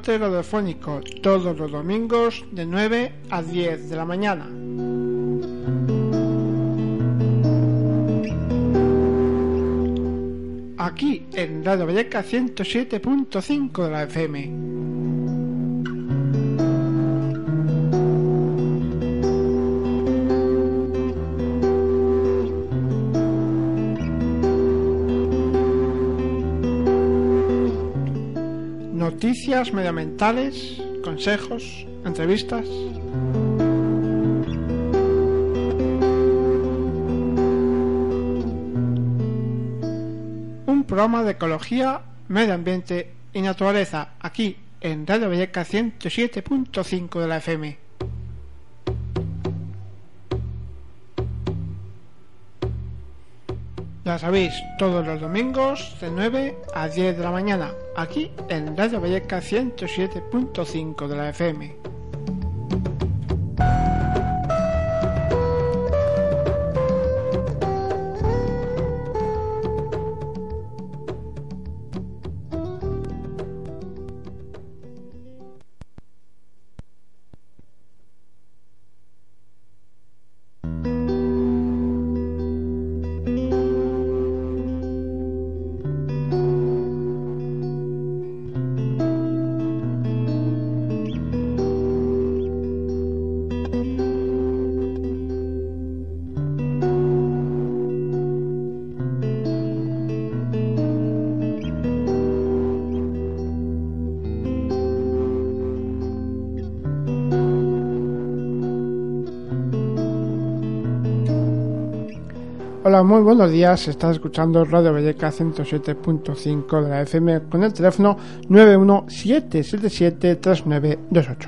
Cascote Radiofónico, todos los domingos de 9 a 10 de la mañana. Aquí en Radio Valleca 107.5 de la FM. Medioambientales, consejos, entrevistas. Un programa de ecología, medio ambiente y naturaleza aquí en Radio Valleca 107.5 de la FM. Ya sabéis, todos los domingos de 9 a 10 de la mañana, aquí en Radio Valleca 107.5 de la FM. Muy buenos días. Estás escuchando Radio Belleca 107.5 de la FM con el teléfono 917773928.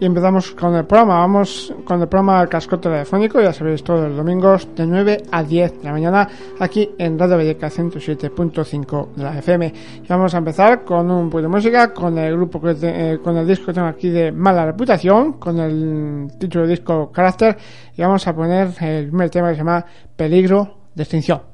Y empezamos con el programa. Vamos con el programa Cascote Telefónico, ya sabéis, todos los domingos de 9 a 10 de la mañana aquí en Radio Belleca 107.5 de la FM. Y vamos a empezar con un poco de música, con el grupo que eh, con el disco que tengo aquí de Mala Reputación, con el título de disco Carácter, y vamos a poner el primer tema que se llama Peligro de Extinción.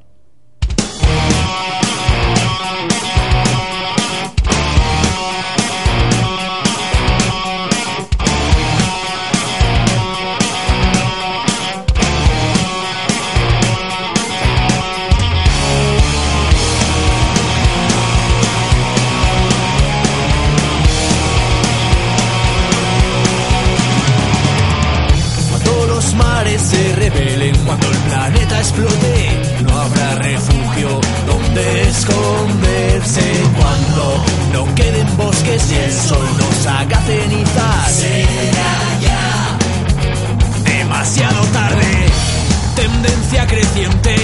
paciente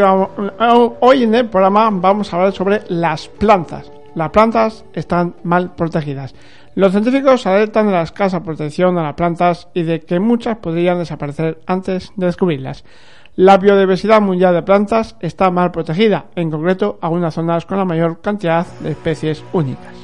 hoy, hoy en el programa vamos a hablar sobre las plantas. Las plantas están mal protegidas. Los científicos alertan de la escasa protección a las plantas y de que muchas podrían desaparecer antes de descubrirlas. La biodiversidad mundial de plantas está mal protegida, en concreto algunas zonas con la mayor cantidad de especies únicas.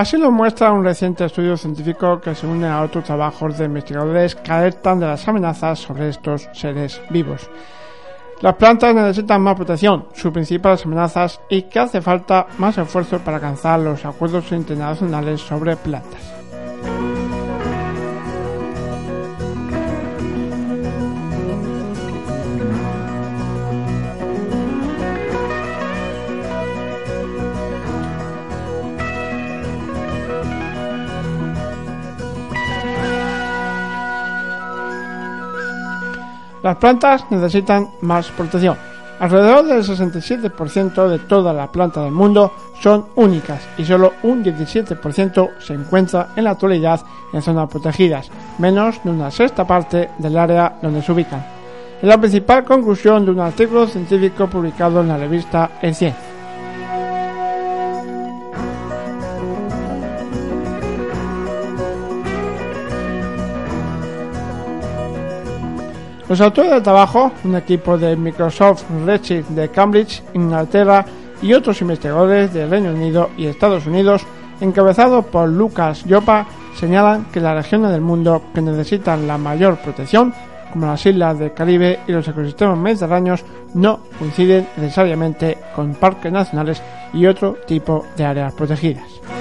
Así lo muestra un reciente estudio científico que se une a otros trabajos de investigadores que alertan de las amenazas sobre estos seres vivos. Las plantas necesitan más protección, sus principales amenazas y que hace falta más esfuerzo para alcanzar los acuerdos internacionales sobre plantas. Las plantas necesitan más protección. Alrededor del 67% de todas las plantas del mundo son únicas y solo un 17% se encuentra en la actualidad en zonas protegidas, menos de una sexta parte del área donde se ubican. Es la principal conclusión de un artículo científico publicado en la revista El. Los autores del trabajo, un equipo de Microsoft Research de Cambridge, Inglaterra y otros investigadores del Reino Unido y Estados Unidos, encabezados por Lucas Yopa, señalan que las regiones del mundo que necesitan la mayor protección, como las islas del Caribe y los ecosistemas mediterráneos, no coinciden necesariamente con parques nacionales y otro tipo de áreas protegidas.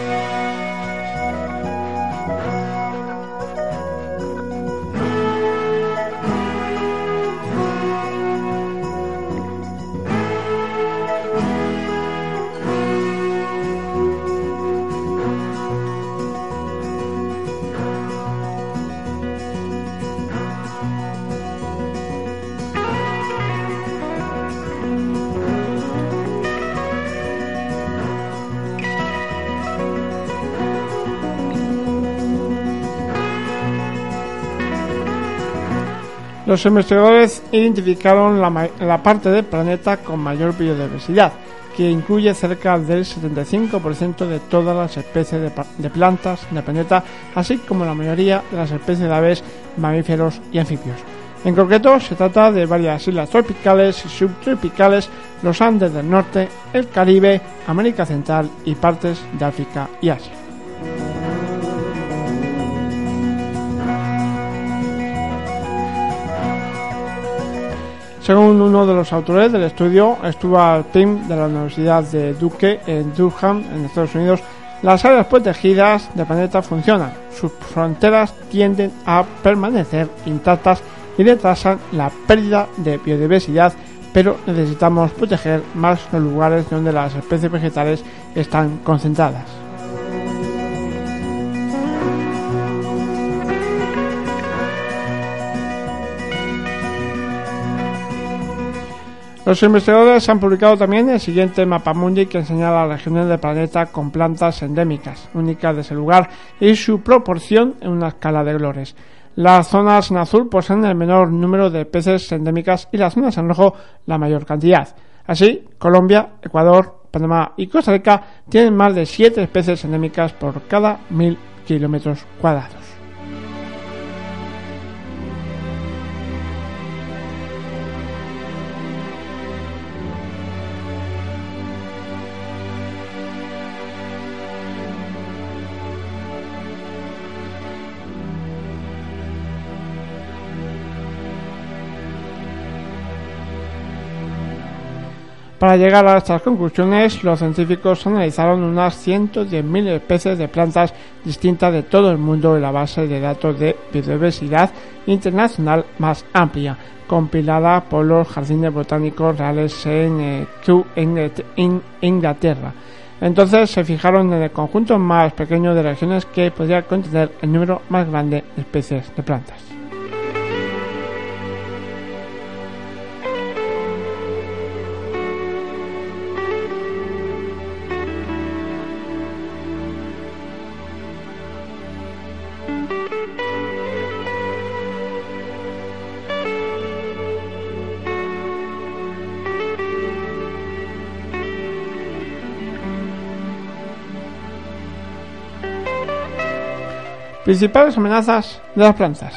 Los investigadores identificaron la, parte del planeta con mayor biodiversidad, que incluye cerca del 75% de todas las especies de, de, plantas del planeta, así como la mayoría de las especies de aves, mamíferos y anfibios. En concreto, se trata de varias islas tropicales y subtropicales, los Andes del norte, el Caribe, América Central y partes de África y Asia. Según uno de los autores del estudio, Stuart Pym de la Universidad de Duke en Durham, en Estados Unidos, las áreas protegidas del planeta funcionan. Sus fronteras tienden a permanecer intactas y retrasan la pérdida de biodiversidad, pero necesitamos proteger más los lugares donde las especies vegetales están concentradas. Los investigadores han publicado también el siguiente mapa mundi que enseña las regiones del planeta con plantas endémicas, únicas de ese lugar, y su proporción en una escala de glores. Las zonas en azul poseen el menor número de especies endémicas y las zonas en rojo la mayor cantidad. Así, Colombia, Ecuador, Panamá y Costa Rica tienen más de 7 especies endémicas por cada mil kilómetros cuadrados. Para llegar a estas conclusiones, los científicos analizaron unas 110.000 especies de plantas distintas de todo el mundo en la base de datos de biodiversidad internacional más amplia, compilada por los Jardines Botánicos Reales en, eh, en Inglaterra. Entonces se fijaron en el conjunto más pequeño de regiones que podría contener el número más grande de especies de plantas. Principales amenazas de las plantas.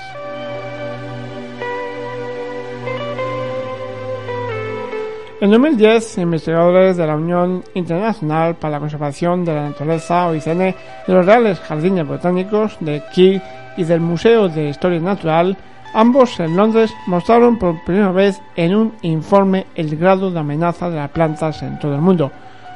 En 2010, investigadores de la Unión Internacional para la Conservación de la Naturaleza, OICN, de los Reales Jardines Botánicos de Kew y del Museo de Historia Natural, ambos en Londres, mostraron por primera vez en un informe el grado de amenaza de las plantas en todo el mundo.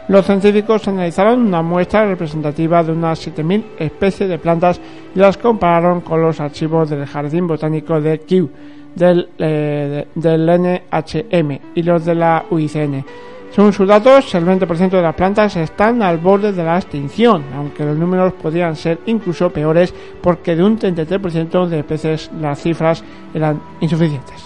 Los científicos analizaron una muestra representativa de unas 7.000 especies de plantas y las compararon con los archivos del Jardín Botánico de Kew, del, eh, NHM y los de la UICN. Según sus datos, el 20% de las plantas están al borde de la extinción, aunque los números podrían ser incluso peores porque de un 33% de especies las cifras eran insuficientes.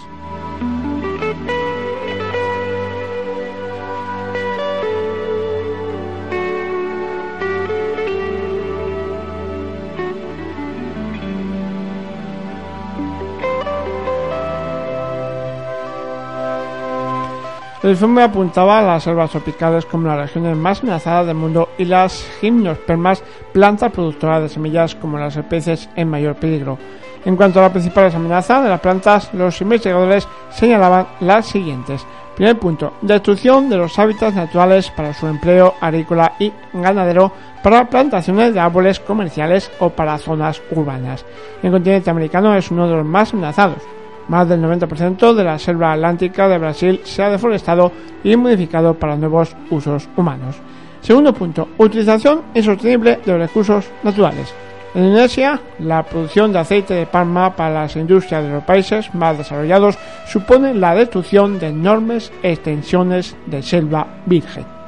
El informe apuntaba a las selvas tropicales como las regiones más amenazadas del mundo y las gimnospermas, plantas productoras de semillas como las especies en mayor peligro. En cuanto a las principales amenazas de las plantas, los investigadores señalaban las siguientes. Primer punto, destrucción de los hábitats naturales para su empleo agrícola y ganadero para plantaciones de árboles comerciales o para zonas urbanas. El continente americano es uno de los más amenazados. Más del 90% de la selva atlántica de Brasil se ha deforestado y modificado para nuevos usos humanos. Segundo punto, utilización insostenible de los recursos naturales. En Indonesia, la producción de aceite de palma para las industrias de los países más desarrollados supone la destrucción de enormes extensiones de selva virgen.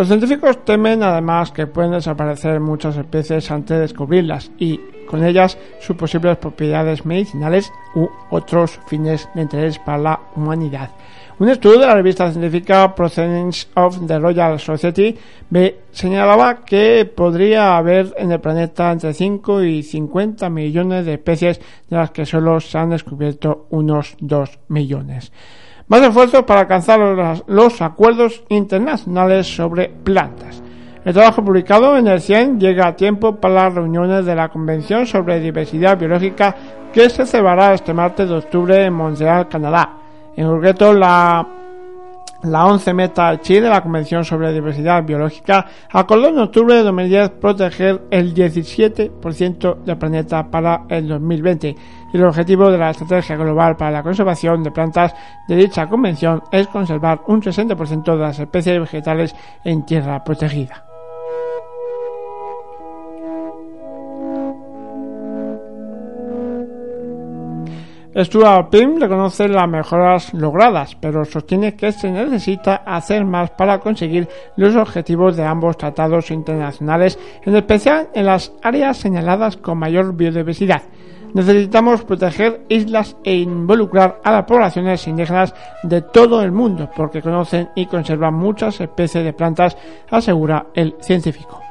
Los científicos temen además que pueden desaparecer muchas especies antes de descubrirlas y, con ellas, sus posibles propiedades medicinales u otros fines de interés para la humanidad. Un estudio de la revista científica Proceedings of the Royal Society señalaba que podría haber en el planeta entre 5 y 50 millones de especies, de las que solo se han descubierto unos 2 millones. Más esfuerzos para alcanzar los, acuerdos internacionales sobre plantas. El trabajo publicado en el 100 llega a tiempo para las reuniones de la Convención sobre Diversidad Biológica que se celebrará este martes de octubre en Montreal, Canadá. En concreto, la la 11 Meta Chi de la Convención sobre Diversidad Biológica acordó en octubre de 2010 proteger el 17% del planeta para el 2020 y el objetivo de la Estrategia Global para la Conservación de Plantas de dicha convención es conservar un 60% de las especies vegetales en tierra protegida. Stuart Pym reconoce las mejoras logradas, pero sostiene que se necesita hacer más para conseguir los objetivos de ambos tratados internacionales, en especial en las áreas señaladas con mayor biodiversidad. Necesitamos proteger islas e involucrar a las poblaciones indígenas de todo el mundo, porque conocen y conservan muchas especies de plantas, asegura el científico.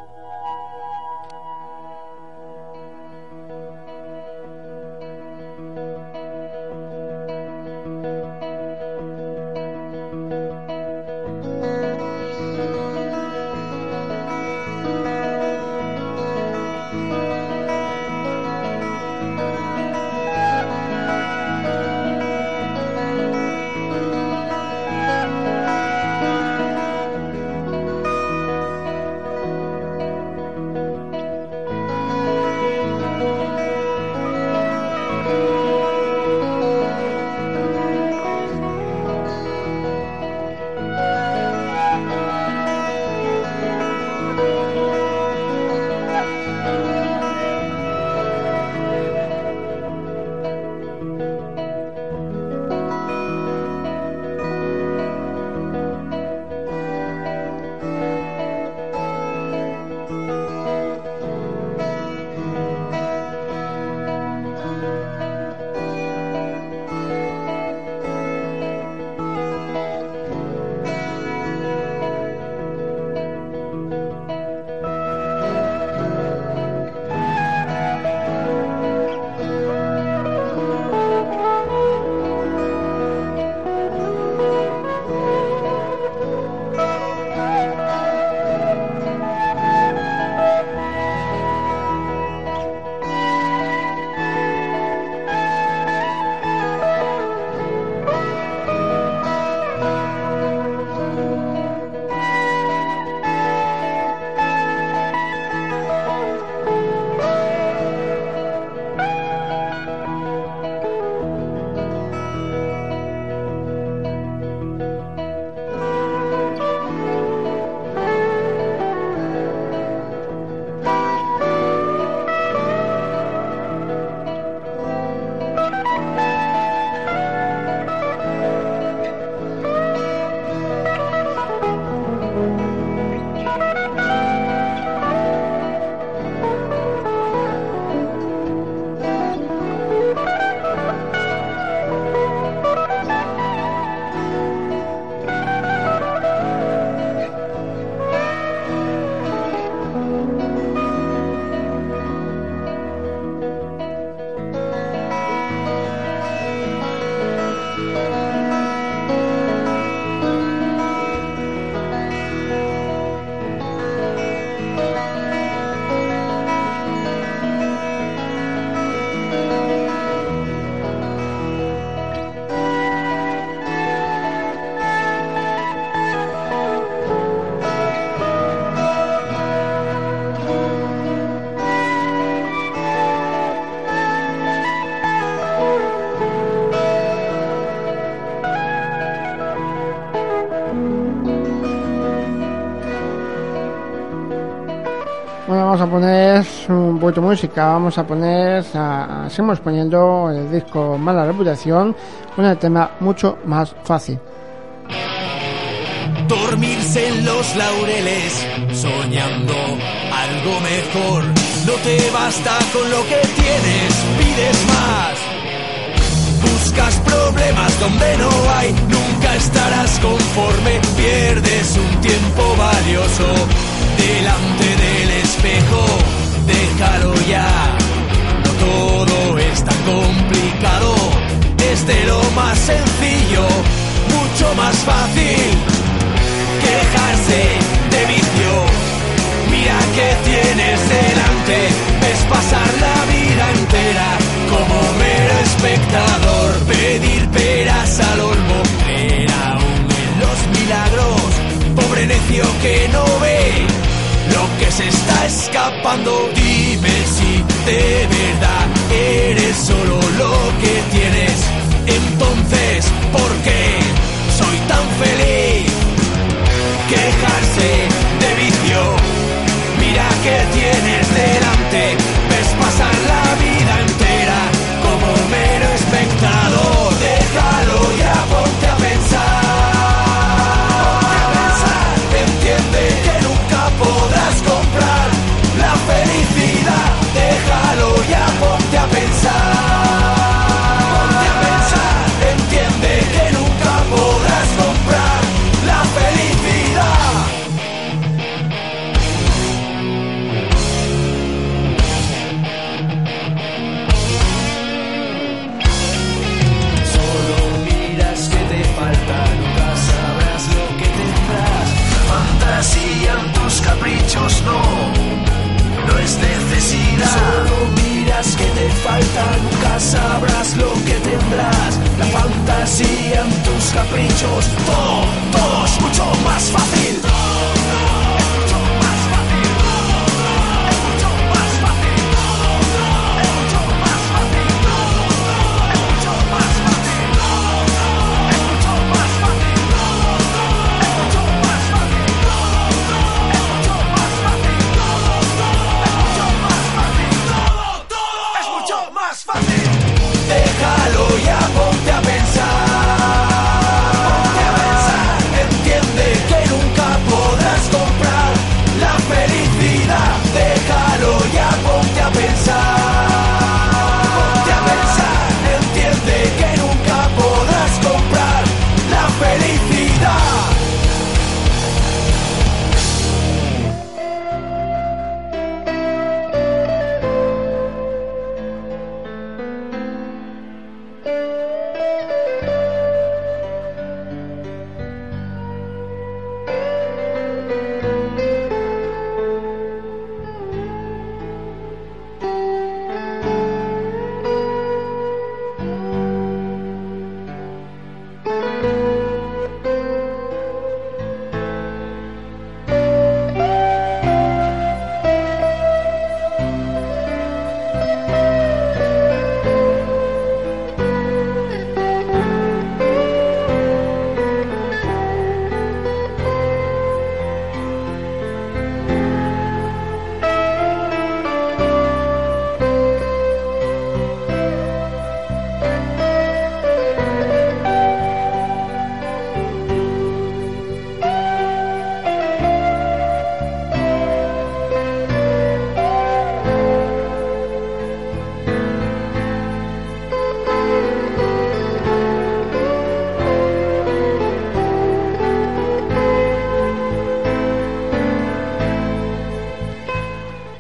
Poner un poquito de música. Vamos a poner, a, seguimos poniendo el disco Mala Reputación el tema mucho más fácil. Dormirse en los laureles, soñando algo mejor. No te basta con lo que tienes, pides más. Buscas problemas donde no hay, nunca estarás conforme, pierdes un tiempo valioso delante del espejo, déjalo ya. No todo es tan complicado, es de lo más sencillo, mucho más fácil quejarse de vicio. Mira que tienes delante, ves pasar la vida entera como mero espectador, pedir peras al olmo, creer aún en los milagros, pobre necio que no ve lo que se escapando. Dime si de verdad eres solo lo que tienes. Entonces, ¿por qué soy tan feliz? Quejarse de vicio. Mira que tienes sabrás lo que tendrás. La fantasía en tus caprichos, todo, todo es mucho más fácil.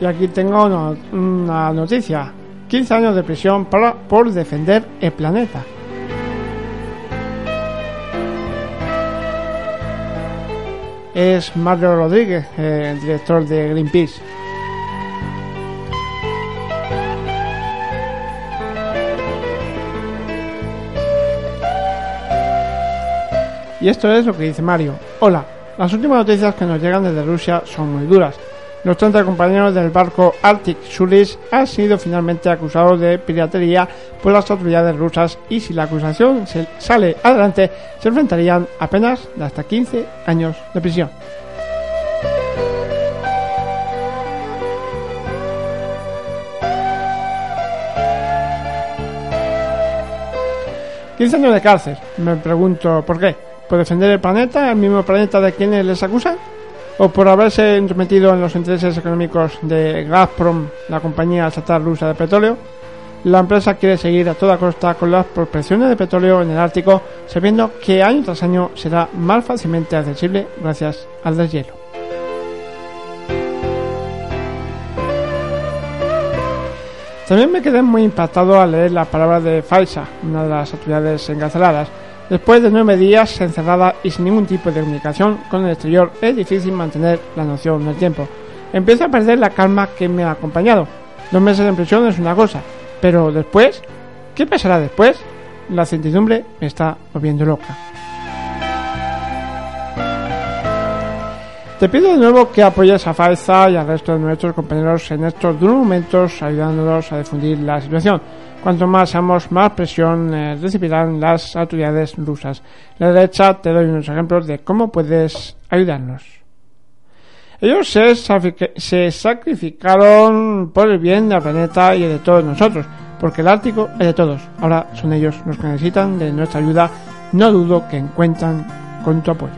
Aquí tengo una, noticia. 15 años de prisión para, por defender el planeta. Es Mario Rodríguez, el director de Greenpeace. Y esto es lo que dice Mario. Hola, las últimas noticias que nos llegan desde Rusia son muy duras. Los 30 compañeros del barco Arctic Sulis han sido finalmente acusados de piratería por las autoridades rusas y si la acusación sale adelante se enfrentarían apenas de hasta 15 años de prisión. ...15 años de cárcel. Me pregunto por qué. ¿Por defender el planeta, el mismo planeta de quienes les acusan? ¿O por haberse intrometido en los intereses económicos de Gazprom, la compañía estatal rusa de petróleo? La empresa quiere seguir a toda costa con las prospecciones de petróleo en el Ártico, sabiendo que año tras año será más fácilmente accesible gracias al deshielo. También me quedé muy impactado al leer la palabra de Faisa, una de las autoridades encarceladas. Después de nueve días encerrada y sin ningún tipo de comunicación con el exterior, es difícil mantener la noción del tiempo. Empiezo a perder la calma que me ha acompañado. Dos meses en prisión es una cosa, pero después, ¿qué pasará después? La certidumbre me está volviendo loca. Te pido de nuevo que apoyes a Faiza y al resto de nuestros compañeros en estos duros momentos ayudándonos a difundir la situación. Cuanto más seamos, más presión eh, recibirán las autoridades rusas. La derecha te doy unos ejemplos de cómo puedes ayudarnos. Ellos se, se sacrificaron por el bien del planeta y de todos nosotros, porque el Ártico es de todos. Ahora son ellos los que necesitan de nuestra ayuda. No dudo que encuentran con tu apoyo.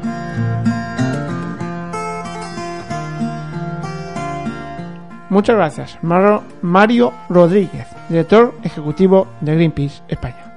Muchas gracias, Mario Rodríguez, director ejecutivo de Greenpeace España.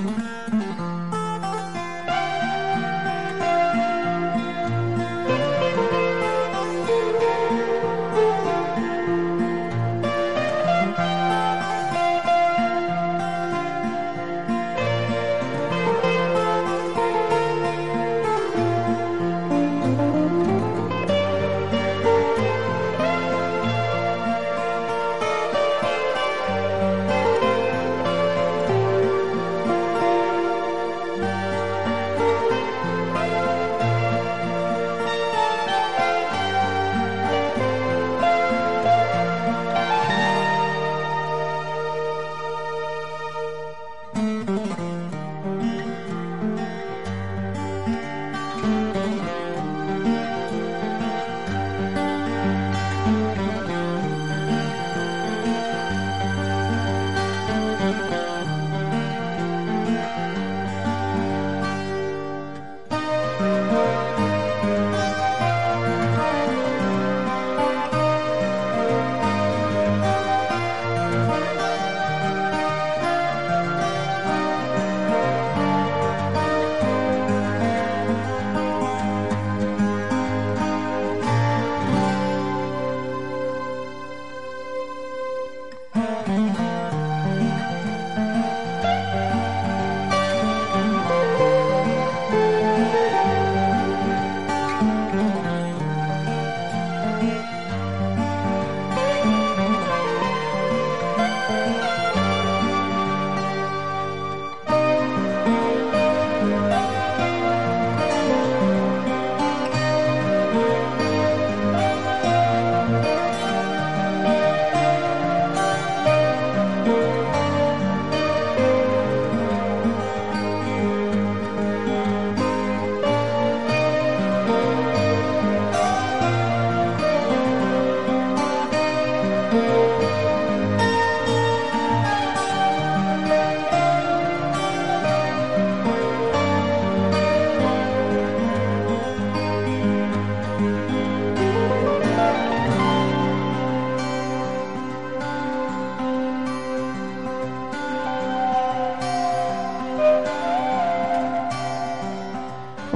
Müzik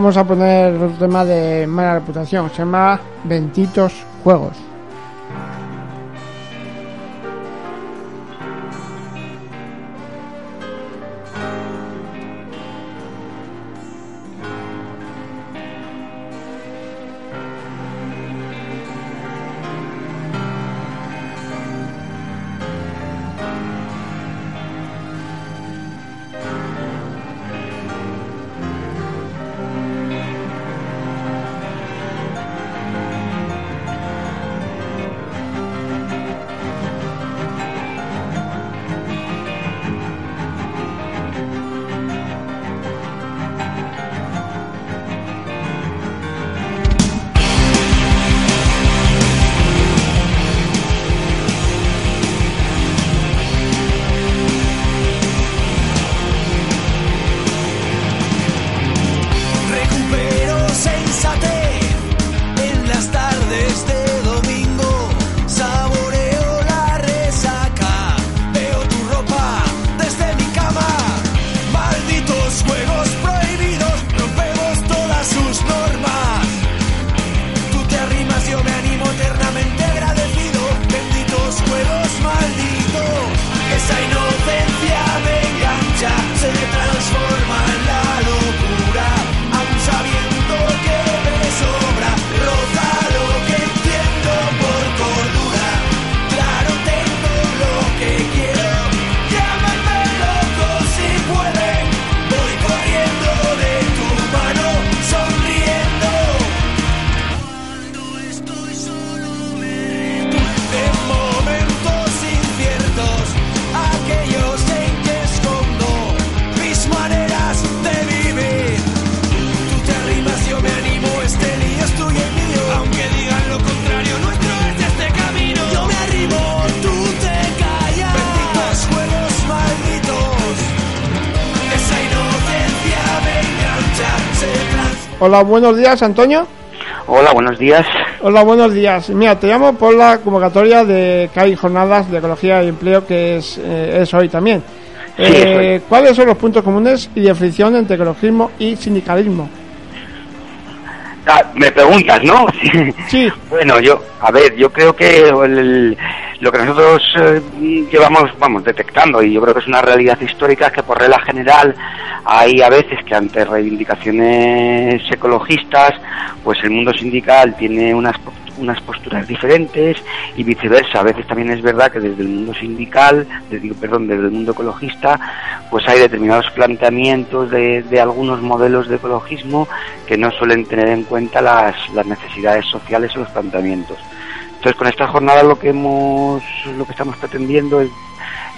vamos a poner otro tema de mala reputación, se llama Benditos Juegos. Hola, buenos días, Antonio. Hola, buenos días. Hola, buenos días. Mira, te llamo por la convocatoria de que hay jornadas de ecología y empleo que es, eh, es hoy también. Eh, ¿Cuáles son los puntos comunes y de fricción entre ecologismo y sindicalismo? Ah, me preguntas, ¿no? Sí. bueno, yo, a ver, yo creo que lo que nosotros eh, llevamos, vamos, detectando, y yo creo que es una realidad histórica, es que por regla general hay a veces que ante reivindicaciones ecologistas, pues el mundo sindical tiene unas unas posturas diferentes y viceversa. A veces también es verdad que desde el mundo sindical, digo, perdón, desde el mundo ecologista, pues hay determinados planteamientos de, de, algunos modelos de ecologismo que no suelen tener en cuenta las, las necesidades sociales o los planteamientos. Entonces, con esta jornada lo que hemos, lo que estamos pretendiendo es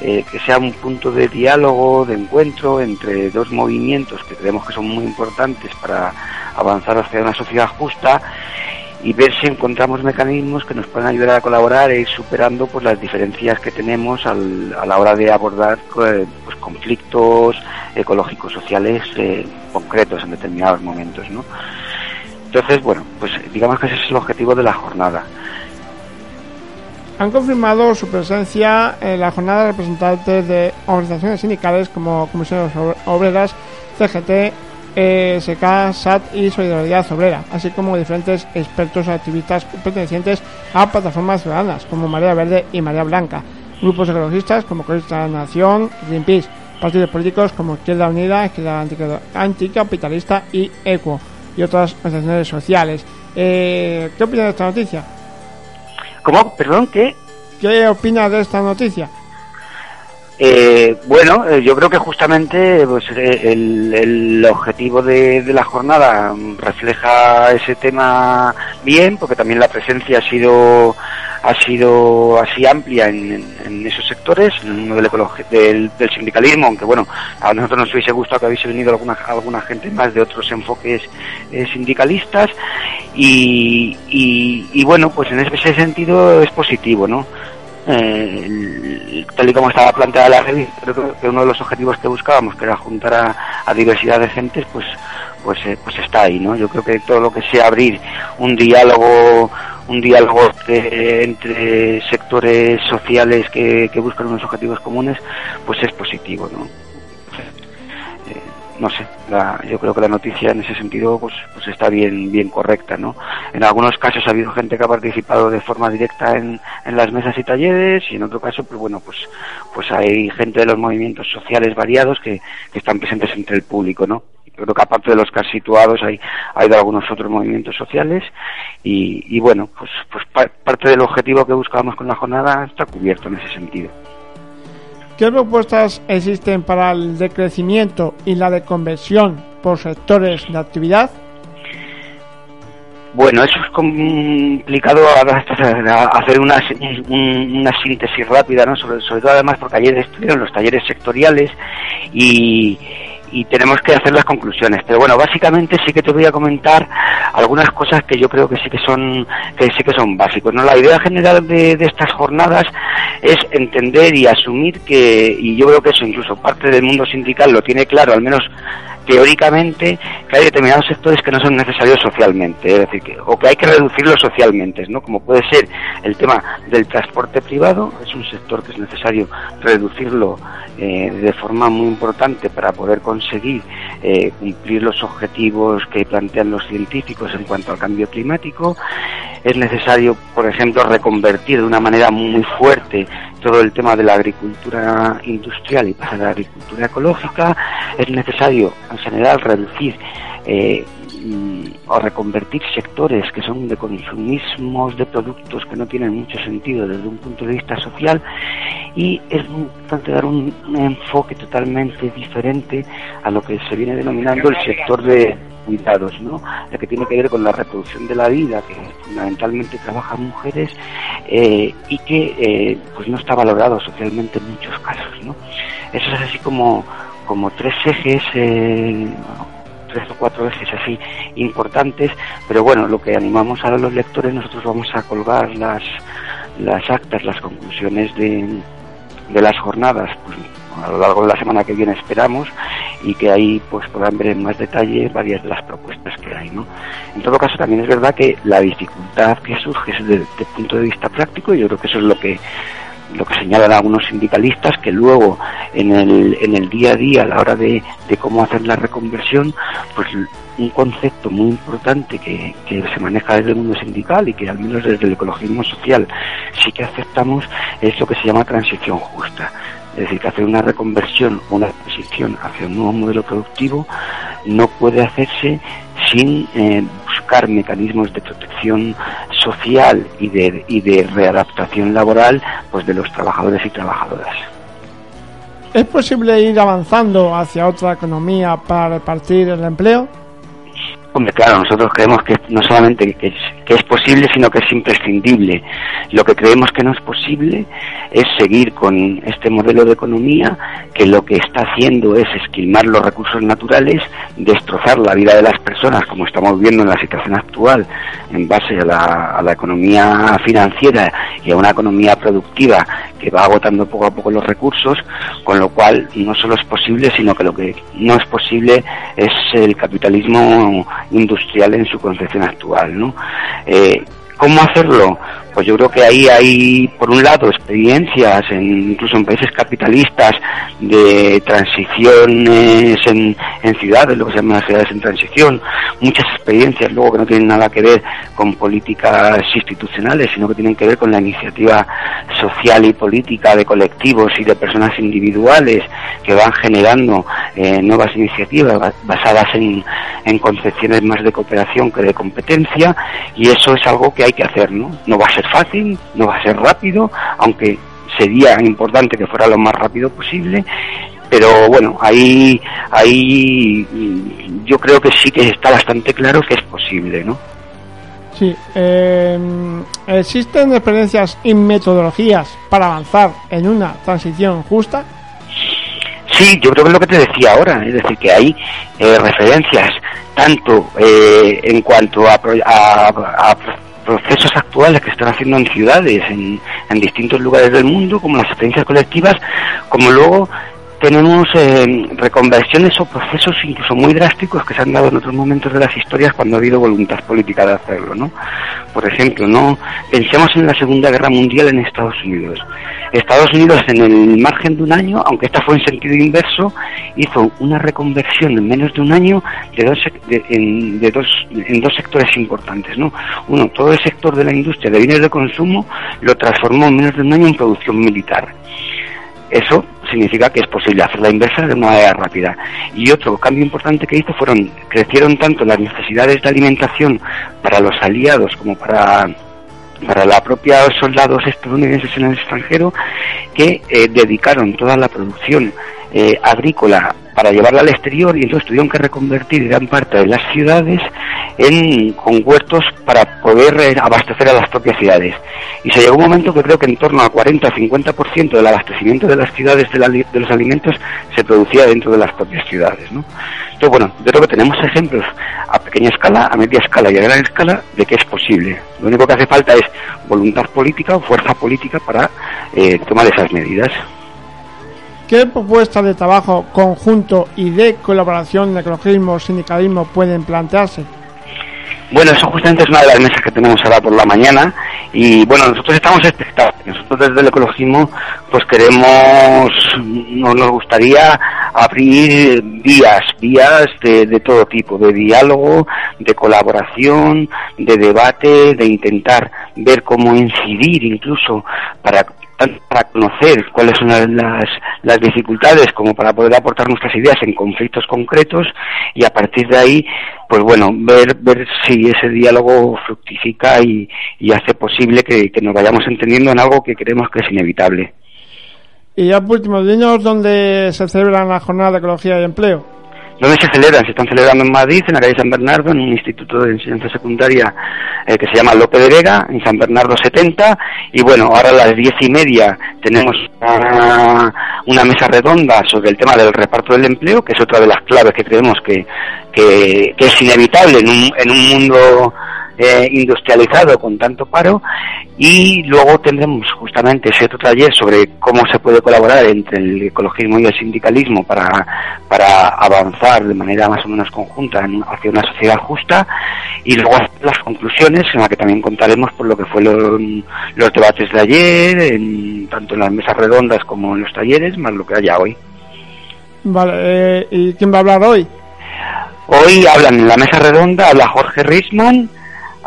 eh, que sea un punto de diálogo, de encuentro entre dos movimientos que creemos que son muy importantes para avanzar hacia una sociedad justa y ver si encontramos mecanismos que nos puedan ayudar a colaborar e ir superando pues las diferencias que tenemos al, a la hora de abordar pues, conflictos ecológicos sociales eh, concretos en determinados momentos ¿no? entonces bueno pues digamos que ese es el objetivo de la jornada han confirmado su presencia en la jornada de representantes de organizaciones sindicales como Comisiones Obreras, CGT, SK, SAT y Solidaridad Obrera, así como diferentes expertos activistas pertenecientes a plataformas ciudadanas como Marea Verde y Marea Blanca, grupos ecologistas como Costa Nación, Greenpeace, partidos políticos como Izquierda Unida, Izquierda Anticapitalista y ECO y otras organizaciones sociales. Eh, ¿Qué opinas de esta noticia? ¿Cómo? Perdón, ¿qué? ¿Qué opinas de esta noticia? Eh, bueno, eh, yo creo que justamente pues, eh, el, objetivo de, la jornada refleja ese tema bien, porque también la presencia ha sido ha sido así amplia en, esos sectores, en del, del, del, sindicalismo, aunque bueno, a nosotros nos hubiese gustado que hubiese venido alguna, alguna gente más de otros enfoques sindicalistas y, y, bueno, pues en ese sentido es positivo, ¿no? Eh, tal y como estaba planteada la revista, creo que uno de los objetivos que buscábamos, que era juntar a, diversidad de gentes, pues pues eh, pues está ahí, ¿no? Yo creo que todo lo que sea abrir un diálogo un diálogo entre sectores sociales que, buscan unos objetivos comunes, pues es positivo, ¿no? No sé, yo creo que la noticia en ese sentido pues, pues está bien, bien correcta, ¿no? En algunos casos ha habido gente que ha participado de forma directa en, en las mesas y talleres y en otro caso, pues bueno, pues, pues hay gente de los movimientos sociales variados que, que están presentes entre el público, ¿no? Creo que aparte de los que situados hay, hay de algunos otros movimientos sociales y, y bueno, pues, pues parte del objetivo que buscábamos con la jornada está cubierto en ese sentido. ¿Qué propuestas existen para el decrecimiento y la de conversión por sectores de actividad? Bueno, eso es complicado hacer una, una síntesis rápida, ¿no? Sobre, sobre todo además porque ayer estuvieron los talleres sectoriales y, y tenemos que hacer las conclusiones. Pero bueno, básicamente sí que te voy a comentar algunas cosas que yo creo que sí que son que sí que son básicos. ¿no? La idea general de, de estas jornadas es entender y asumir que, y yo creo que eso incluso parte del mundo sindical lo tiene claro, al menos teóricamente que hay determinados sectores que no son necesarios socialmente, es decir, que, o que hay que reducirlos socialmente, ¿no? Como puede ser el tema del transporte privado, es un sector que es necesario reducirlo eh, de forma muy importante para poder conseguir eh, cumplir los objetivos que plantean los científicos en cuanto al cambio climático. Es necesario, por ejemplo, reconvertir de una manera muy fuerte todo el tema de la agricultura industrial y pasar a la agricultura ecológica. Es necesario, en general, reducir eh, o reconvertir sectores que son de consumismos de productos que no tienen mucho sentido desde un punto de vista social y es importante dar un, enfoque totalmente diferente a lo que se viene denominando el sector de cuidados, ¿no? La que tiene que ver con la reproducción de la vida, que fundamentalmente trabajan mujeres eh, y que eh, pues no está valorado socialmente en muchos casos, ¿no? Eso es así como como tres ejes eh, tres o cuatro veces así importantes, pero bueno, lo que animamos a los lectores, nosotros vamos a colgar las, las actas, las conclusiones de, de las jornadas, pues a lo largo de la semana que viene esperamos y que ahí pues podrán ver en más detalle varias de las propuestas que hay, ¿no? En todo caso también es verdad que la dificultad que surge es desde el punto de vista práctico y yo creo que eso es lo que lo que señalan algunos sindicalistas, que luego en el, en el día a día, a la hora de, de cómo hacer la reconversión, pues un concepto muy importante que, que, se maneja desde el mundo sindical y que al menos desde el ecologismo social sí que aceptamos es lo que se llama transición justa. Es decir, que hacer una reconversión, una transición hacia un nuevo modelo productivo no puede hacerse sin eh, buscar mecanismos de protección social y de, y de readaptación laboral pues de los trabajadores y trabajadoras. ¿Es posible ir avanzando hacia otra economía para repartir el empleo? Hombre, claro, nosotros creemos que no solamente que es, posible, sino que es imprescindible. Lo que creemos que no es posible es seguir con este modelo de economía que lo que está haciendo es esquilmar los recursos naturales, destrozar la vida de las personas, como estamos viendo en la situación actual, en base a la economía financiera y a una economía productiva que va agotando poco a poco los recursos, con lo cual no solo es posible, sino que lo que no es posible es el capitalismo industrial en su concepción actual, ¿no? Eh, ¿Cómo hacerlo? Pues yo creo que ahí hay, por un lado, experiencias, en, incluso en países capitalistas, de transiciones en, en ciudades, lo que se llama ciudades en transición, muchas experiencias luego que no tienen nada que ver con políticas institucionales, sino que tienen que ver con la iniciativa social y política de colectivos y de personas individuales que van generando eh, nuevas iniciativas basadas en, en concepciones más de cooperación que de competencia, y eso es algo que hay que hacer, ¿no? No va a ser fácil, no va a ser rápido, aunque sería importante que fuera lo más rápido posible, pero bueno, ahí, ahí yo creo que sí que está bastante claro que es posible, ¿no? Sí, eh, ¿existen experiencias y metodologías para avanzar en una transición justa? Sí, yo creo que es lo que te decía ahora, es decir, que hay eh, referencias tanto eh, en cuanto a, a, a procesos actuales que están haciendo en ciudades, en, en distintos lugares del mundo, como las experiencias colectivas, como luego tenemos eh, reconversiones o procesos incluso muy drásticos que se han dado en otros momentos de las historias cuando ha habido voluntad política de hacerlo, ¿no? Por ejemplo, no pensemos en la Segunda Guerra Mundial en Estados Unidos. Estados Unidos en el margen de un año, aunque esta fue en sentido inverso, hizo una reconversión en menos de un año de dos, en, de dos, en dos sectores importantes, ¿no? Uno, todo el sector de la industria de bienes de consumo lo transformó en menos de un año en producción militar. Eso significa que es posible hacer la inversa de una manera rápida. Y otro cambio importante que hizo fueron, crecieron tanto las necesidades de alimentación para los aliados como para para la propia soldados estadounidenses en el extranjero que eh, dedicaron toda la producción eh, agrícola para llevarla al exterior y entonces tuvieron que reconvertir gran parte de las ciudades en, con huertos para poder eh, abastecer a las propias ciudades. Y se llegó un momento que creo que en torno al 40 o 50% del abastecimiento de las ciudades de, de, los alimentos se producía dentro de las propias ciudades. ¿no? Entonces, bueno, yo creo que tenemos ejemplos a pequeña escala, a media escala y a gran escala de que es posible. Lo único que hace falta es voluntad política o fuerza política para eh, tomar esas medidas. ¿Qué propuestas de trabajo conjunto y de colaboración de ecologismo sindicalismo pueden plantearse? Bueno, eso justamente es una de las mesas que tenemos ahora por la mañana y bueno, nosotros estamos expectantes. Nosotros desde el ecologismo pues queremos, nos, nos gustaría abrir vías, vías de, de todo tipo, de diálogo, de colaboración, de debate, de intentar ver cómo incidir incluso para para conocer cuáles son las, las, dificultades como para poder aportar nuestras ideas en conflictos concretos y a partir de ahí, pues bueno, ver, ver si ese diálogo fructifica y, y hace posible que, que, nos vayamos entendiendo en algo que creemos que es inevitable. Y ya por último, dinos dónde se celebra la jornada de ecología y empleo. ¿Dónde se celebran? Se están celebrando en Madrid, en la calle San Bernardo, en un instituto de enseñanza secundaria eh, que se llama Lope de Vega, en San Bernardo 70. Y bueno, ahora a las diez y media tenemos una, una, mesa redonda sobre el tema del reparto del empleo, que es otra de las claves que creemos que, que, que es inevitable en un, en un mundo eh, industrializado con tanto paro y luego tendremos justamente ese otro taller sobre cómo se puede colaborar entre el ecologismo y el sindicalismo para, para avanzar de manera más o menos conjunta hacia una sociedad justa y luego las conclusiones en las que también contaremos por lo que fue los debates de ayer, en, tanto en las mesas redondas como en los talleres, más lo que haya hoy. Vale, eh, ¿y quién va a hablar hoy? Hoy hablan en la mesa redonda, habla Jorge Risman,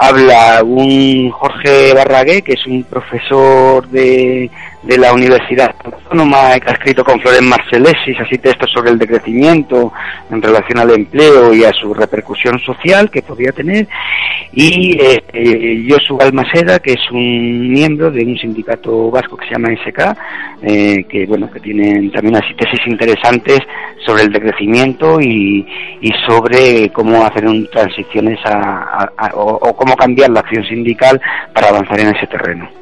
habla un Jorge Barragué, que es un profesor de, de la Universidad Autónoma, que ha escrito con Florent Marcelesis así textos sobre el decrecimiento en relación al empleo y a su repercusión social que podría tener, y eh, eh, Josu Almaseda, que es un miembro de un sindicato vasco que se llama SK, eh, que bueno, que tienen también así tesis interesantes sobre el decrecimiento y, y sobre cómo hacer un transiciones a, o, o cómo cambiar la acción sindical para avanzar en ese terreno.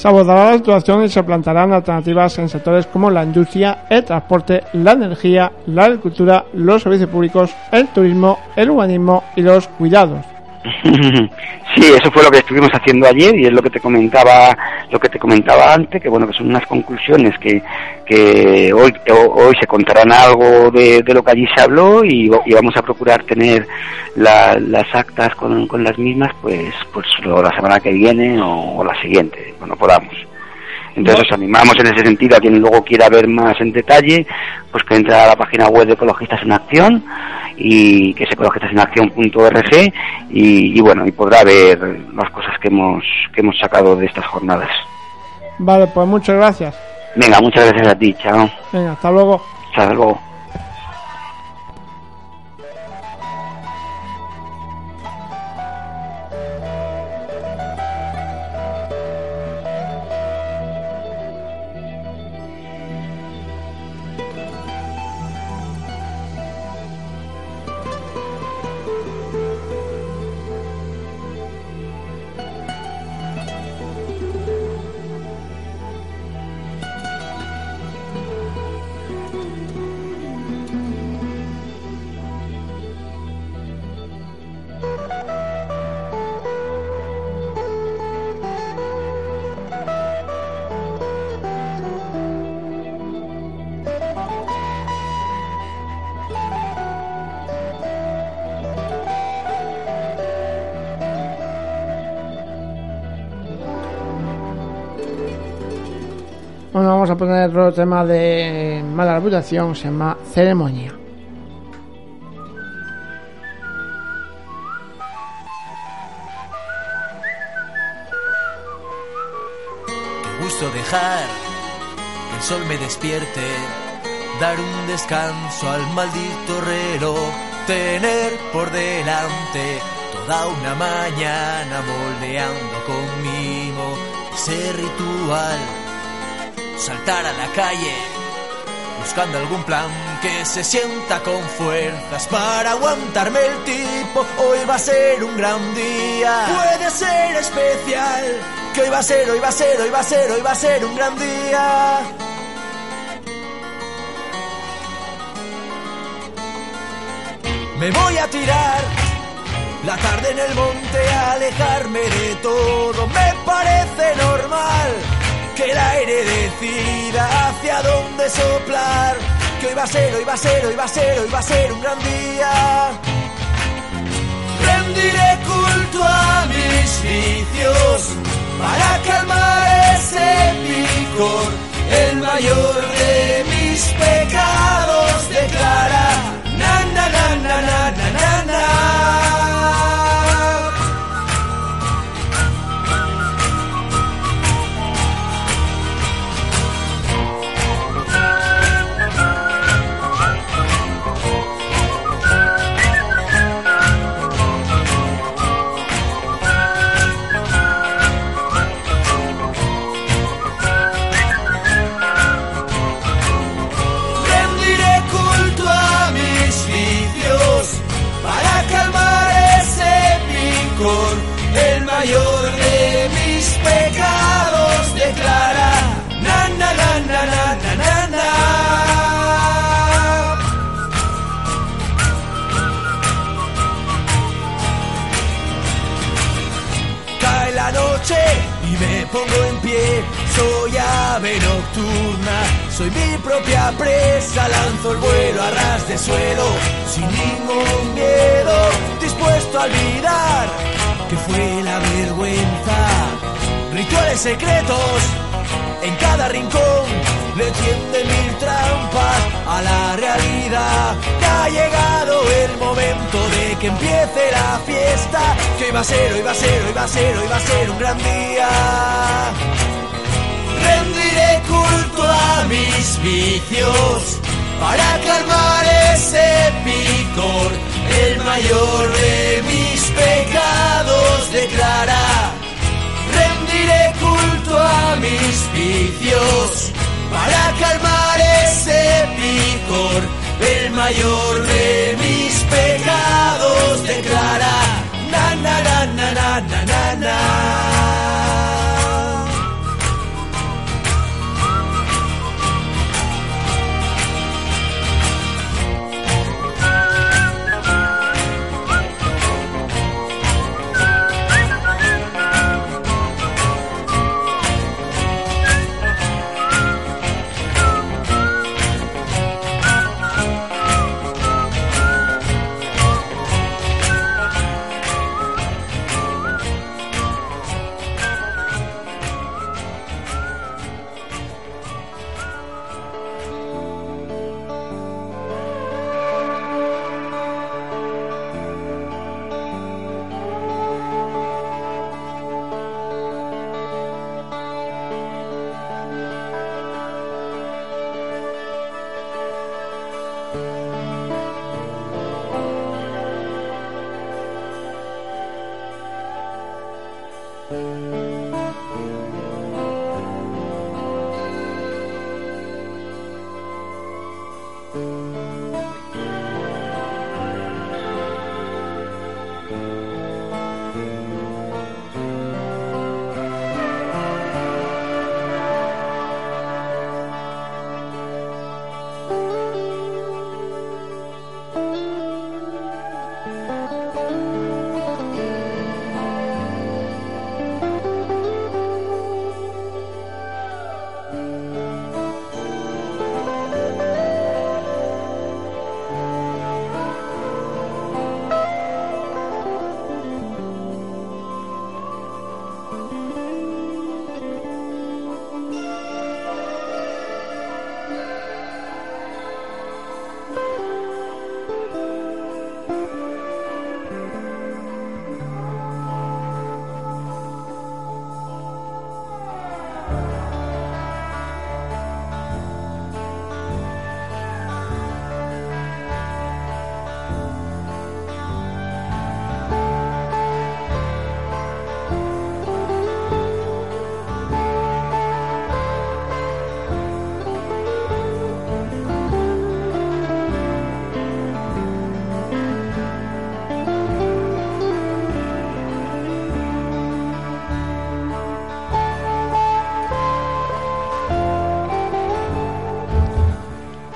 Se abordará la situación y se plantarán alternativas en sectores como la industria, el transporte, la energía, la agricultura, los servicios públicos, el turismo, el urbanismo y los cuidados. Sí, eso fue lo que estuvimos haciendo ayer y es lo que te comentaba, lo que te comentaba antes, que bueno, que son unas conclusiones que, que hoy, hoy se contarán algo de, de lo que allí se habló y, y vamos a procurar tener la, las actas con, con, las mismas, pues, pues la semana que viene o, o la siguiente, cuando podamos. Entonces os animamos en ese sentido a quien luego quiera ver más en detalle, pues que entre a la página web de Ecologistas en Acción y que es ecologistasenacción.org y, y bueno, y podrá ver las cosas que hemos, que hemos sacado de estas jornadas. Vale, pues muchas gracias. Venga, muchas gracias a ti, chao. Venga, hasta luego. Hasta luego. Vamos poner otro tema de mala reputación, se llama Ceremonia. Qué gusto dejar que el sol me despierte, dar un descanso al maldito reloj, tener por delante toda una mañana moldeando conmigo ese ritual, saltar a la calle buscando algún plan que se sienta con fuerzas para aguantarme el tipo. Hoy va a ser un gran día, puede ser especial. Que hoy va a ser, hoy va a ser, hoy va a ser, hoy va a ser un gran día. Me voy a tirar la tarde en el monte, alejarme de todo. Me parece normal decida hacia dónde soplar. Que hoy va a ser, hoy va a ser, hoy va a ser, hoy va a ser un gran día. Rendiré culto a mis vicios para calmar ese picor. El mayor de mis pecados declara. Na na na na na. Soy mi propia presa. Lanzo el vuelo a ras de suelo, sin ningún miedo, dispuesto a olvidar que fue la vergüenza. Rituales secretos en cada rincón le tiende mil trampas a la realidad. Ya ha llegado el momento de que empiece la fiesta. Que hoy va a ser, hoy va a ser, hoy va a ser, hoy va a ser un gran día rendiré culto a mis vicios para calmar ese picor. El mayor de mis pecados declara, rendiré culto a mis vicios para calmar ese picor. El mayor de mis pecados declara, na na na na na na na. na.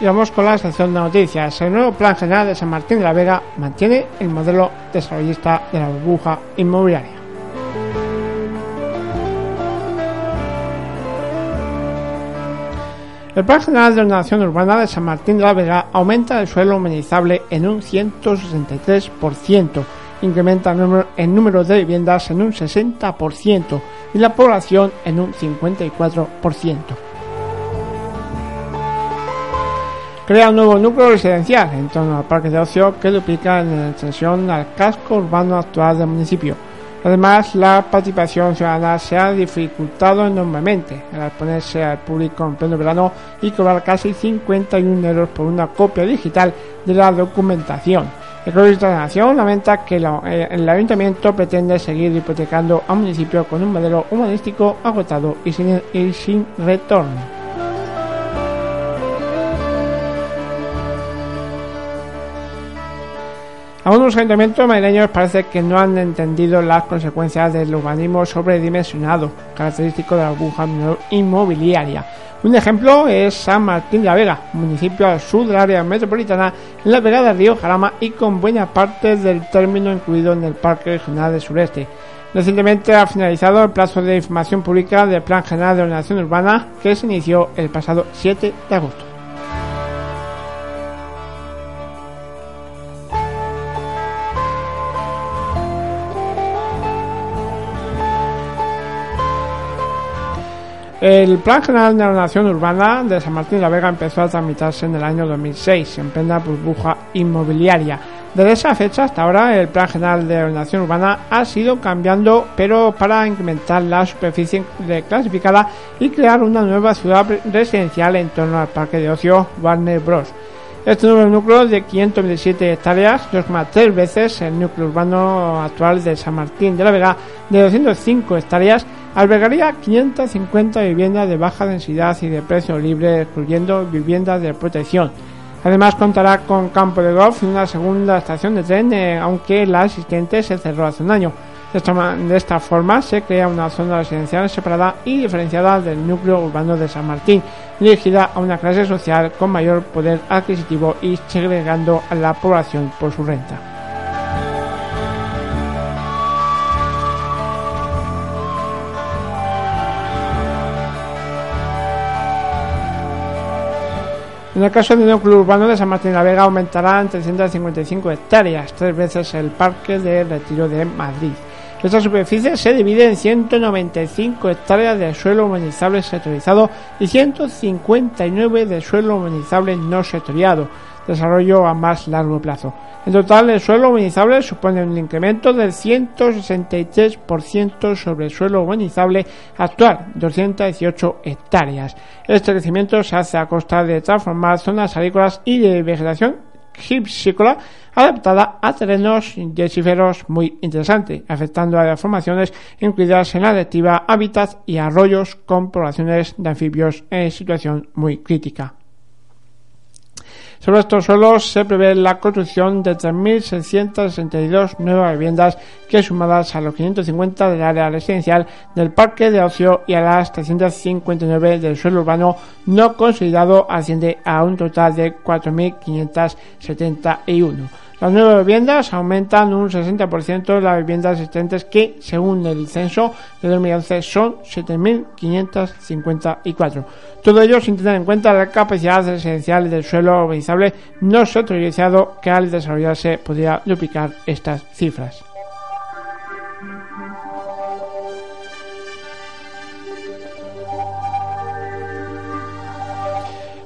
Y vamos con la sección de noticias. El nuevo Plan General de San Martín de la Vega mantiene el modelo desarrollista de la burbuja inmobiliaria. El Plan General de Ordenación Urbana de San Martín de la Vega aumenta el suelo amenizable en un 163%, incrementa el número de viviendas en un 60% y la población en un 54% crea un nuevo núcleo residencial en torno al parque de ocio que duplica en extensión al casco urbano actual del municipio. Además, la participación ciudadana se ha dificultado enormemente al ponerse al público en pleno verano y cobrar casi 51 euros por una copia digital de la documentación. El Ecologistas de la Nación lamenta que eh, el ayuntamiento pretende seguir hipotecando al municipio con un modelo humanístico agotado y sin, y sin retorno. Algunos ayuntamientos madrileños parece que no han entendido las consecuencias del urbanismo sobredimensionado, característico de la burbuja inmobiliaria. Un ejemplo es San Martín de la Vega, municipio al sur del área metropolitana, en la Vega del río Jarama y con buena parte del término incluido en el Parque Regional del Sureste. Recientemente ha finalizado el plazo de información pública del Plan General de Ordenación Urbana que se inició el pasado 7 de agosto. El Plan General de Ordenación Urbana de San Martín de la Vega empezó a tramitarse en el año 2006, en plena burbuja inmobiliaria. Desde esa fecha hasta ahora, el Plan General de Ordenación Urbana ha sido cambiando, pero para incrementar la superficie clasificada y crear una nueva ciudad residencial en torno al parque de ocio Warner Bros. Este nuevo núcleo de 527 hectáreas, dos más tres veces el núcleo urbano actual de San Martín de la Vega, de 205 hectáreas, albergaría 550 viviendas de baja densidad y de precio libre, excluyendo viviendas de protección. Además contará con campo de golf y una segunda estación de tren, eh, aunque la existente se cerró hace un año. De esta, forma se crea una zona residencial separada y diferenciada del núcleo urbano de San Martín, dirigida a una clase social con mayor poder adquisitivo y segregando a la población por su renta. En el caso del núcleo urbano de San Martín de la Vega aumentará en 355 hectáreas, tres veces el parque de retiro de Madrid. Esta superficie se divide en 195 hectáreas de suelo humanizable sectorizado y 159 de suelo humanizable no sectoriado desarrollo a más largo plazo. En total, el suelo urbanizable supone un incremento del 163% sobre el suelo urbanizable actual, 218 hectáreas. Este crecimiento se hace a costa de transformar zonas agrícolas y de vegetación gipsícola adaptada a terrenos yesíferos muy interesantes, afectando a las formaciones incluidas en la directiva hábitats y arroyos con poblaciones de anfibios en situación muy crítica. Sobre estos suelos se prevé la construcción de 3.662 nuevas viviendas que sumadas a los 550 del área residencial del parque de ocio y a las 359 del suelo urbano no consolidado asciende a un total de 4.571. Las nuevas viviendas aumentan un 60% las viviendas existentes que, según el censo de 2011, son 7.554. Todo ello sin tener en cuenta la capacidad residencial del suelo urbanizable no sectorizado que al desarrollarse podría duplicar estas cifras.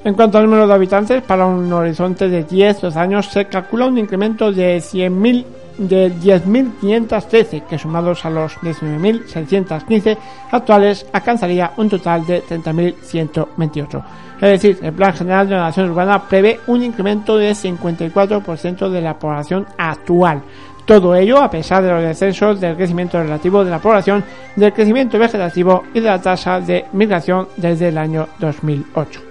En cuanto al número de habitantes, para un horizonte de 10-12 años se calcula un incremento de 100.000 de 10.513, que sumados a los 19.615 actuales alcanzaría un total de 30.128. Es decir, el Plan General de Nación Urbana prevé un incremento de 54% de la población actual. Todo ello a pesar de los descensos del crecimiento relativo de la población, del crecimiento vegetativo y de la tasa de migración desde el año 2008.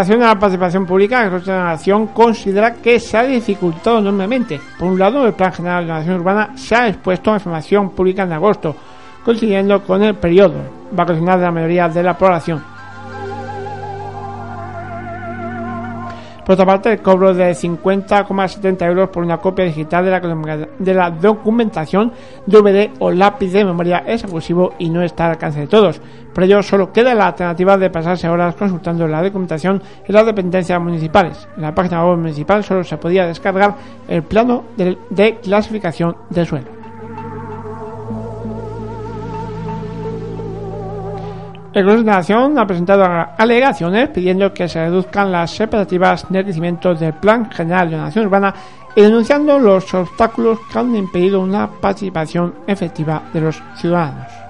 Relación a la participación pública, el Consejo de la Nación considera que se ha dificultado enormemente. Por un lado, el Plan General de la Nación Urbana se ha expuesto a información pública en agosto, coincidiendo con el periodo vacacional de la mayoría de la población. Por otra parte, el cobro de 50,70 euros por una copia digital de la, de la documentación DVD o lápiz de memoria es abusivo y no está al alcance de todos. Por ello, solo queda la alternativa de pasarse horas consultando la documentación en las dependencias municipales. En la página web municipal solo se podía descargar el plano de, de clasificación de suelo. El Consejo de Nación ha presentado alegaciones pidiendo que se reduzcan las expectativas de crecimiento del Plan General de la Nación Urbana y denunciando los obstáculos que han impedido una participación efectiva de los ciudadanos.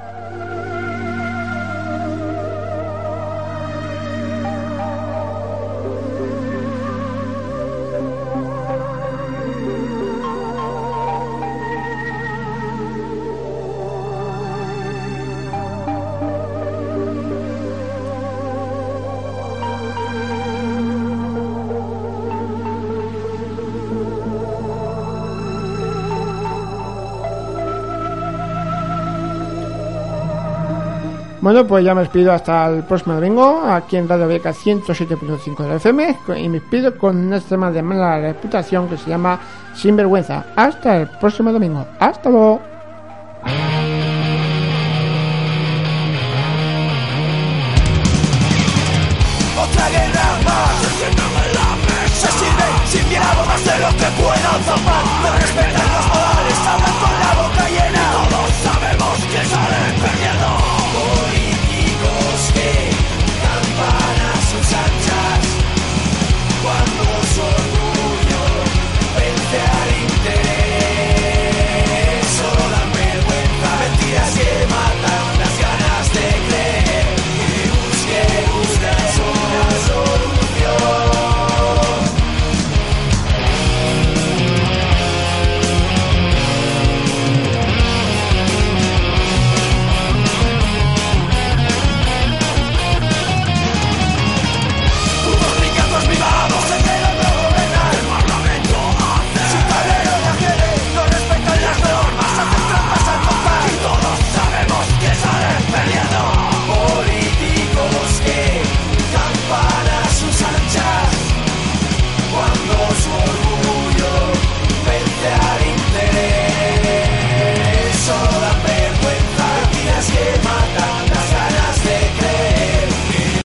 Bueno, pues ya me despido hasta el próximo domingo aquí en Radio Beca 107.5 de FM y me despido con un tema de mala reputación que se llama Sinvergüenza. Hasta el próximo domingo. Hasta luego.